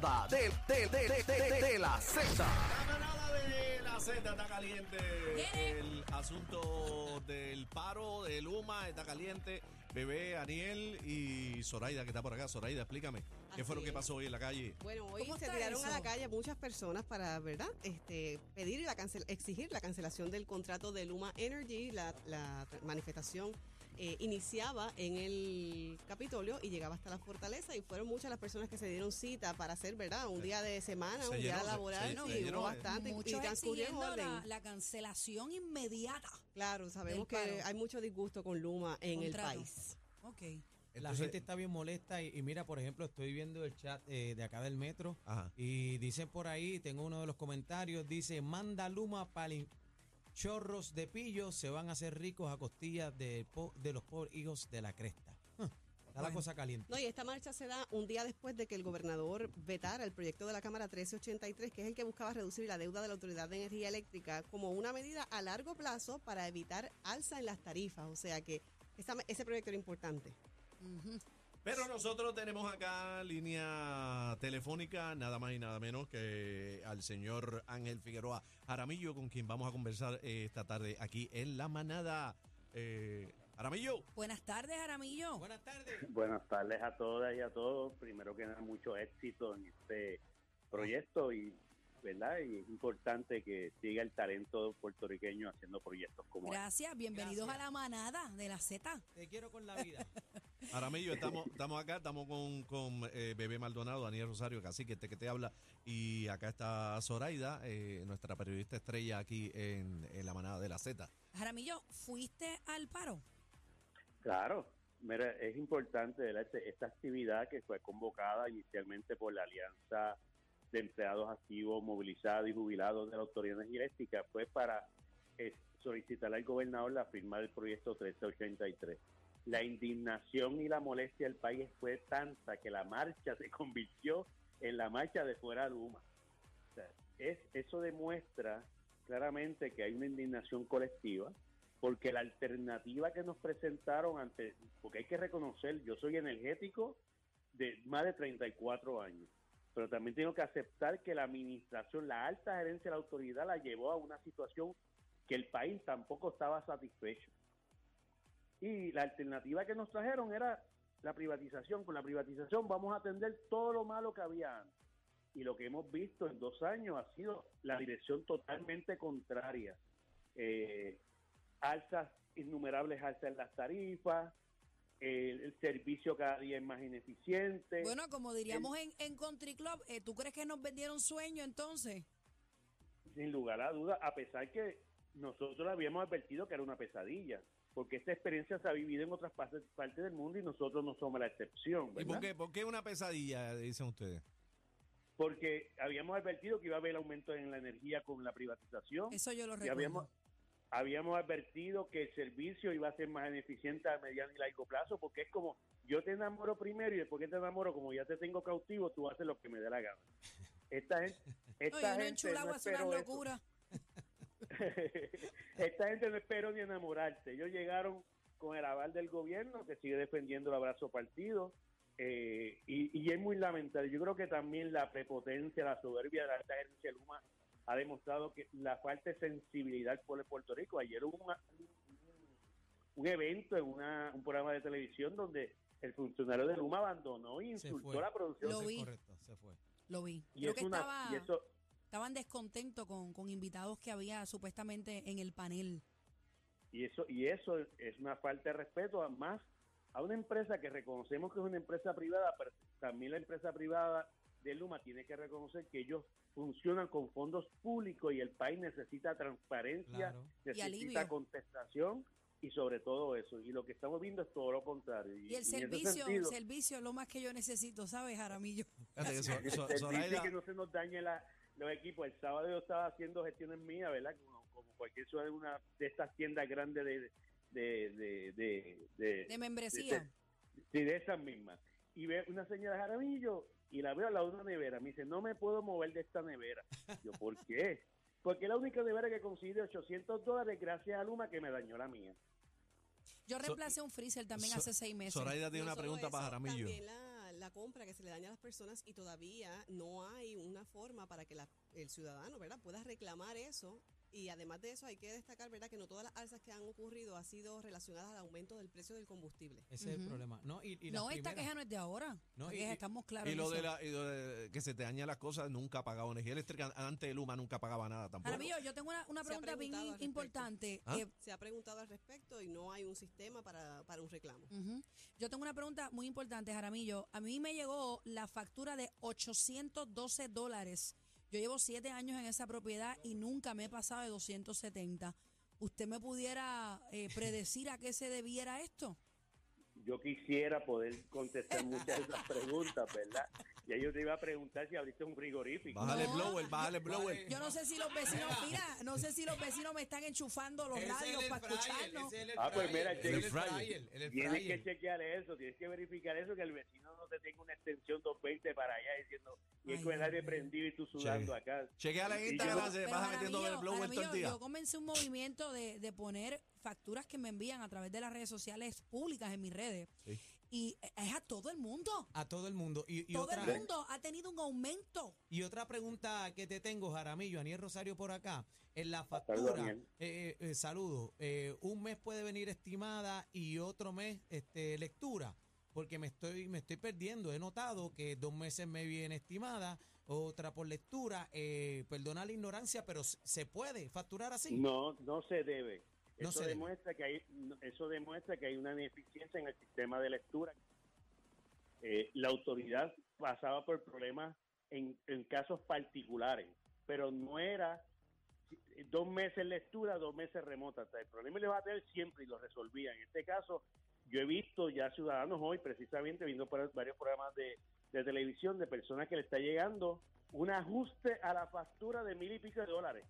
manada de, de, de, de, de- de la Z. La manada de la Z está caliente. El asunto del paro de Luma está caliente. Bebé, Aniel y Zoraida, que está por acá. Zoraida, explícame. ¿Qué fue lo que es. pasó hoy en la calle? Bueno, hoy ¿Cómo se está tiraron a la calle muchas personas para, ¿verdad? Este, pedir la cancel exigir la cancelación del contrato de Luma Energy. La, la manifestación eh, iniciaba en el Capitolio y llegaba hasta la fortaleza y fueron muchas las personas que se dieron cita para hacer, ¿verdad? Un día de semana, Se un llenó, día laboral se- y se hubo llenó, eh. bastante y transcurrió en exigiendo orden. la, la cancelación inmediata. Claro, sabemos que hay mucho disgusto con Luma en Contrato. el país. Ok. La gente está bien molesta y, y mira, por ejemplo, estoy viendo el chat eh, de acá del metro Ajá. y dicen por ahí, tengo uno de los comentarios, dice, manda Luma para chorros de pillos, se van a hacer ricos a costillas de, de los pobres hijos de la cresta. Está la cosa caliente. No, y esta marcha se da un día después de que el gobernador vetara el proyecto de la Cámara 1383, que es el que buscaba reducir la deuda de la Autoridad de Energía Eléctrica como una medida a largo plazo para evitar alza en las tarifas. O sea que esa- ese proyecto era importante. Pero nosotros tenemos acá línea telefónica, nada más y nada menos que al señor Ángel Figueroa Aramillo, con quien vamos a conversar eh, esta tarde aquí en La Manada. Eh, Aramillo, Buenas tardes, Aramillo. Buenas tardes. Buenas tardes a todas y a todos. Primero que nada, mucho éxito en este proyecto y, ¿verdad? Y es importante que siga el talento puertorriqueño haciendo proyectos como este. Gracias, bienvenidos Gracias. a la manada de la Z. Te quiero con la vida. Aramillo, estamos, estamos acá, estamos con, con eh, Bebé Maldonado, Daniel Rosario, casi que este que te habla, y acá está Zoraida, eh, nuestra periodista estrella aquí en, en La Manada de la Z. Jaramillo, ¿fuiste al paro? Claro, mira, es importante. Este- esta actividad que fue convocada inicialmente por la Alianza de Empleados Activos, Movilizados y Jubilados de la Autoridad Energética fue para eh, solicitar al gobernador la firma del proyecto 1383. La indignación y la molestia del país fue tanta que la marcha se convirtió en la marcha de fuera Luma. O sea, es, eso demuestra claramente que hay una indignación colectiva porque la alternativa que nos presentaron ante, porque hay que reconocer, yo soy energético de más de 34 años, pero también tengo que aceptar que la administración, la alta gerencia de la autoridad la llevó a una situación que el país tampoco estaba satisfecho. Y la alternativa que nos trajeron era la privatización. Con la privatización vamos a atender todo lo malo que había antes. Y lo que hemos visto en dos años ha sido la dirección totalmente contraria. Eh, alzas, innumerables alzas en las tarifas, el, el servicio cada día es más ineficiente. Bueno, como diríamos en, en Country Club, eh, ¿tú crees que nos vendieron sueño entonces? sin lugar a duda, a pesar que nosotros habíamos advertido que era una pesadilla, porque esta experiencia se ha vivido en otras partes, partes del mundo y nosotros no somos la excepción, ¿Y por qué, por qué una pesadilla, dicen ustedes? Porque habíamos advertido que iba a haber aumento en la energía con la privatización Eso yo lo y recuerdo. habíamos, habíamos advertido que el servicio iba a ser más ineficiente a mediano y largo plazo, porque es como yo te enamoro primero y después que te enamoro, como ya te tengo cautivo, tú haces lo que me dé la gana. Esta gente, esta uno gente no hace una locura. Esta gente no esperó ni enamorarse. Ellos llegaron con el aval del gobierno que sigue defendiendo el abrazo partido. eh, y, y es muy lamentable. Yo creo que también la prepotencia, la soberbia de la alta gerencia Luma ha demostrado que la falta de sensibilidad por el Puerto Rico. Ayer hubo una- un, un evento en una- un programa de televisión donde el funcionario de Luma abandonó e insultó la producción. Lo vi. correcto, se fue. Lo vi. Y, Creo es que una- estaba, y eso, estaban descontentos con, con invitados que había supuestamente en el panel. Y eso, y eso es una falta de respeto a más a una empresa que reconocemos que es una empresa privada, pero también la empresa privada de Luma tiene que reconocer que ellos funcionan con fondos públicos y el país necesita transparencia, Claro. necesita contestación y sobre todo eso. Y lo que estamos viendo es todo lo contrario. Y el servicio, el servicio es lo más que yo necesito, ¿sabes, Jaramillo? El servicio que no se nos dañe la- los equipos. El sábado yo estaba haciendo gestiones mías, ¿verdad? Como, como cualquier ciudad de una de estas tiendas grandes de de, de, de, de, De membresía. de- Sí, de esas mismas. Y ve una señora de Jaramillo y la veo lado de una nevera. Me dice, no me puedo mover de esta nevera. Yo, ¿por qué? Porque es la única nevera que conseguí de 800 dólares gracias a Luma que me dañó la mía. Yo So- reemplacé un freezer también So- hace seis meses. Zoraida tiene No una pregunta eso, para Jaramillo. También la, la la compra que se le daña a las personas y todavía no hay una forma para que la- el ciudadano, ¿verdad?, pueda reclamar eso. Y además de eso hay que destacar, ¿verdad?, que no todas las alzas que han ocurrido han sido relacionadas al aumento del precio del combustible. Ese es el problema. No, y, y no, esta primeras- queja no es de ahora. No, y- estamos claros. Y lo, de la, y lo de que se te dañan las cosas, nunca ha pagado energía eléctrica. Antes de Luma nunca pagaba nada tampoco. Jaramillo, yo tengo una, una pregunta bien importante. ¿Ah? Eh, Se ha preguntado al respecto y no hay un sistema para, para un reclamo. Yo tengo una pregunta muy importante, Jaramillo. A mí me llegó la factura de 812 dólares. Yo llevo siete años en esa propiedad y nunca me he pasado de 270. ¿Usted me pudiera eh, predecir a qué se debiera esto? Yo quisiera poder contestar muchas de esas preguntas, ¿verdad? Y yo te iba a preguntar si abriste un frigorífico. Bájale el No. blower, bájale el blower. Yo no sé si los vecinos, mira, no sé si los vecinos me están enchufando los radios para fryer, escucharnos. es Ah, pues mira, el el fryer. fryer, el Tienes que chequear eso, tienes que verificar eso, que el vecino no te tenga una extensión 220 para allá diciendo, y es con el aire prendido y tú sudando Cheque. acá. Chequeala en Instagram, se vas metiendo el blower todo el día. Yo comencé un movimiento de, de poner facturas que me envían a través de las redes sociales públicas en mis redes. Sí. Y es a todo el mundo. A todo el mundo. Y, y todo otra, el mundo ha tenido un aumento. y otra pregunta que te tengo, Jaramillo, Aniel Rosario por acá. En la factura, Aniel. eh, eh, saludo, eh, un mes puede venir estimada y otro mes este, lectura. Porque me estoy, me estoy perdiendo. He notado que dos meses me viene estimada, otra por lectura. Eh, perdona la ignorancia, pero se puede facturar así. No, no se debe. No eso demuestra que hay eso demuestra que hay una ineficiencia en el sistema de lectura. Eh, la autoridad pasaba por problemas en, en casos particulares, pero no era eh, dos meses lectura, dos meses remota. O sea, el problema le va a tener siempre y lo resolvía. En este caso, yo he visto ya ciudadanos hoy, precisamente viendo varios programas de, de televisión, de personas que le está llegando un ajuste a la factura de mil y pico de dólares.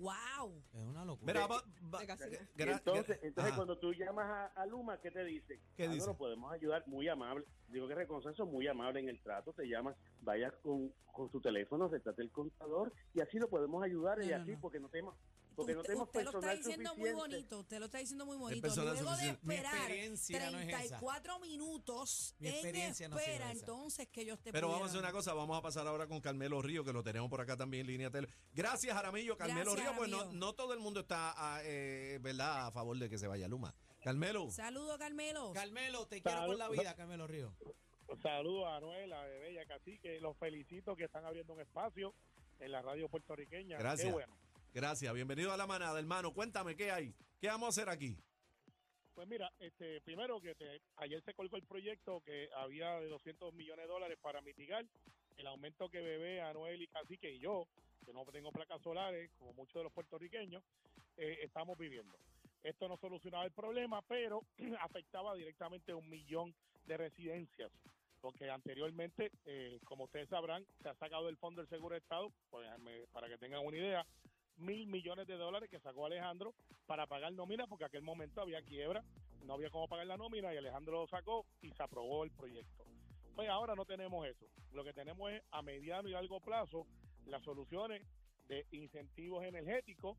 ¡Wow! Es una locura. Mira, va- va- De casi- Y gra- entonces, gra- entonces Ajá. cuando tú llamas a, a Luma, ¿qué te dice? ¿Qué dice? No, lo podemos ayudar, muy amable. Digo que reconocen muy amable en el trato, te llamas, vayas con, con tu teléfono, retrate el contador y así lo podemos ayudar y no, así no. porque no tenemos porque no usted, tenemos usted lo está personal diciendo muy bonito, usted lo está diciendo muy bonito. personal Luego de suficiente. Esperar experiencia no es. 34 minutos Mi en experiencia no espera, entonces que ellos te Pero vamos a hacer una cosa, vamos a pasar ahora con Carmelo Río, que lo tenemos por acá también en línea tele. Gracias, Jaramillo. Carmelo Gracias, Río, pues no, no todo el mundo está, ah, eh, ¿verdad?, a favor de que se vaya Luma. Carmelo. Saludo, Carmelo. Carmelo, te quiero con la vida, Carmelo Río. Saludos a Anuel, a Bebé y a Cacique. Los felicito que están abriendo un espacio en la radio puertorriqueña. Gracias. Qué bueno. Gracias, bienvenido a la manada, hermano. Cuéntame, ¿qué hay? ¿Qué vamos a hacer aquí? Pues mira, este, primero que te- ayer se colgó el proyecto que había de 200 millones de dólares para mitigar el aumento que Bebé, Anuel y Cacique y yo, que no tengo placas solares, como muchos de los puertorriqueños, eh, estamos viviendo. Esto no solucionaba el problema, pero afectaba directamente a un millón de residencias. Porque anteriormente, eh, como ustedes sabrán, se ha sacado del Fondo del Seguro de Estado, pues, para que tengan una idea, mil millones de dólares que sacó Alejandro para pagar nómina, porque aquel momento había quiebra, no había cómo pagar la nómina y Alejandro lo sacó y se aprobó el proyecto. Pues ahora no tenemos eso. Lo que tenemos es a mediano y largo plazo las soluciones de incentivos energéticos,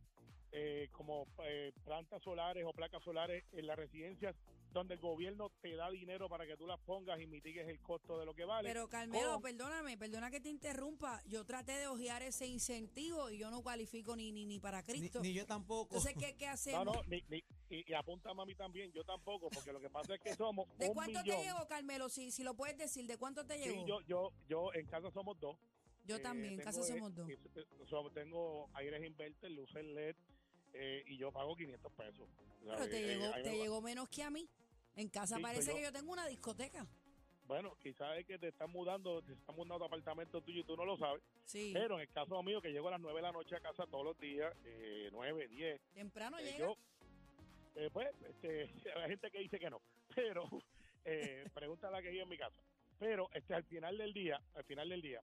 eh, como eh, plantas solares o placas solares en las residencias, donde el gobierno te da dinero para que tú las pongas y mitigues el costo de lo que vale. Pero Carmelo, O- perdóname, perdona que te interrumpa. Yo traté de ojear ese incentivo y yo no cualifico ni ni, ni para Ni, Cristo. ni yo tampoco. Entonces, ¿qué, qué no, hacemos? no, ni- ni- y, y apunta a mí también, yo tampoco, porque lo que pasa es que somos ¿De un cuánto millón. te llegó, Carmelo? Si, si lo puedes decir, ¿de cuánto te Sí, llegó? yo, yo, yo en casa somos dos. Yo Eh, también, en casa somos dos. eh, eh, so- tengo aires inverter, luces LED eh, y yo pago 500 pesos. Pero ¿sabes? te Eh, llegó, ahí te me llegó menos que a mí. En casa Sí, parece pero que yo- yo tengo una discoteca. Bueno, quizás es que te están mudando, te están mudando a apartamento tuyo y tú no lo sabes. Sí. Pero en el caso mío, que llego a las 9 de la noche a casa todos los días, eh, 9, 10, Temprano eh, llega. yo, eh, pues, este, hay gente que dice que no, pero eh, pregúntale a que vive en mi casa. Pero este, al final del día, al final del día,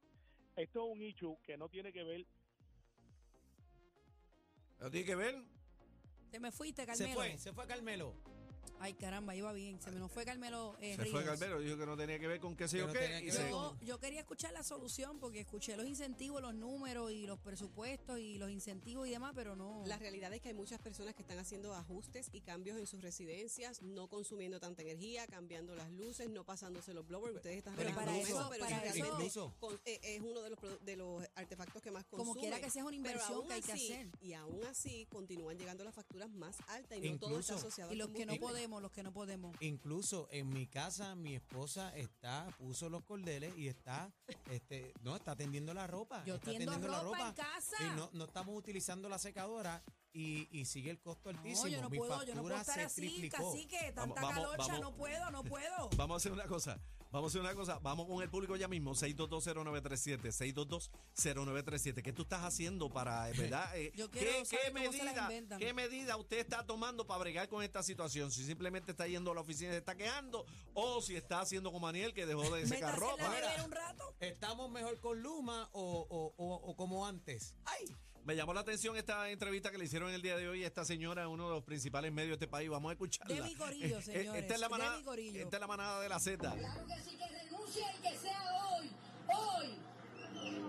esto es un issue que no tiene que ver ¿Lo tiene que ver? Te me fuiste, se Carmelo. fue, se fue Carmelo. Ay, caramba, iba bien. Se me nos fue Carmelo eh, Se fue Ríos. Carmelo, dijo que no tenía que ver con qué sé yo no qué. y se- Yo, yo quería escuchar la solución porque escuché los incentivos, los números y los presupuestos y los incentivos y demás, pero no. La realidad es que hay muchas personas que están haciendo ajustes y cambios en sus residencias, no consumiendo tanta energía, cambiando las luces, no pasándose los blowers. Ustedes están Pero para eso, para eso- con- eh, es uno de los, produ- de los artefactos que más consumen. Como quiera que sea, es una Pero inversión aún que hay que así- hacer. Y aún así continúan llegando las facturas más altas y no todo está Incluso- asociado y al los que no combustible. podemos, los que no podemos. Incluso en mi casa, mi esposa está, puso los cordeles y está, este, no, está tendiendo la ropa. Yo está tiendo tendiendo la ropa en casa. Y no, no estamos utilizando la secadora y, y sigue el costo altísimo. No, yo no mi puedo, yo no puedo factura estar se así, triplicó. casi que tanta Vamos, vamos. no puedo, no puedo. Vamos a hacer una cosa. Vamos a hacer una cosa. Vamos con el público ya mismo. 6220937. 6220937. ¿Qué tú estás haciendo para, eh, verdad? Eh, Yo quiero ¿qué, saber qué medida. ¿Qué medida usted está tomando para bregar con esta situación? Si simplemente está yendo a la oficina y se está quejando, o si está haciendo como Aniel que dejó de secar ropa. ¿Estamos mejor con Luma o, o- o- o como antes? ¡Ay! Me llamó la atención esta entrevista que le hicieron el día de hoy a esta señora en uno de los principales medios de este país. Vamos a escucharla. Debbie Corillo, Eh, señores. Esta es la manada, esta es la manada de la Z. Claro que sí, que renuncie y que sea hoy, hoy.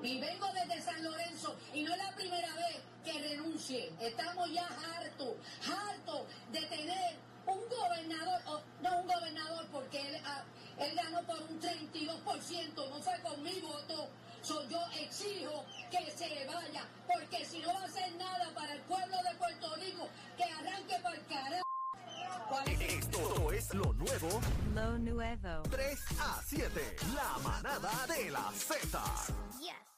Y vengo desde San Lorenzo y no es la primera vez que renuncie. Estamos ya hartos, hartos de tener un gobernador, o no un gobernador porque él, ah, él ganó por un 32%, no fue con mi voto. So, yo exijo que se vaya, porque si no va a hacer nada para el pueblo de Puerto Rico, que arranque para el carajo. ¿Cuál es? Esto es lo nuevo Lo nuevo. 3 a 7. La manada de la Z. Yes.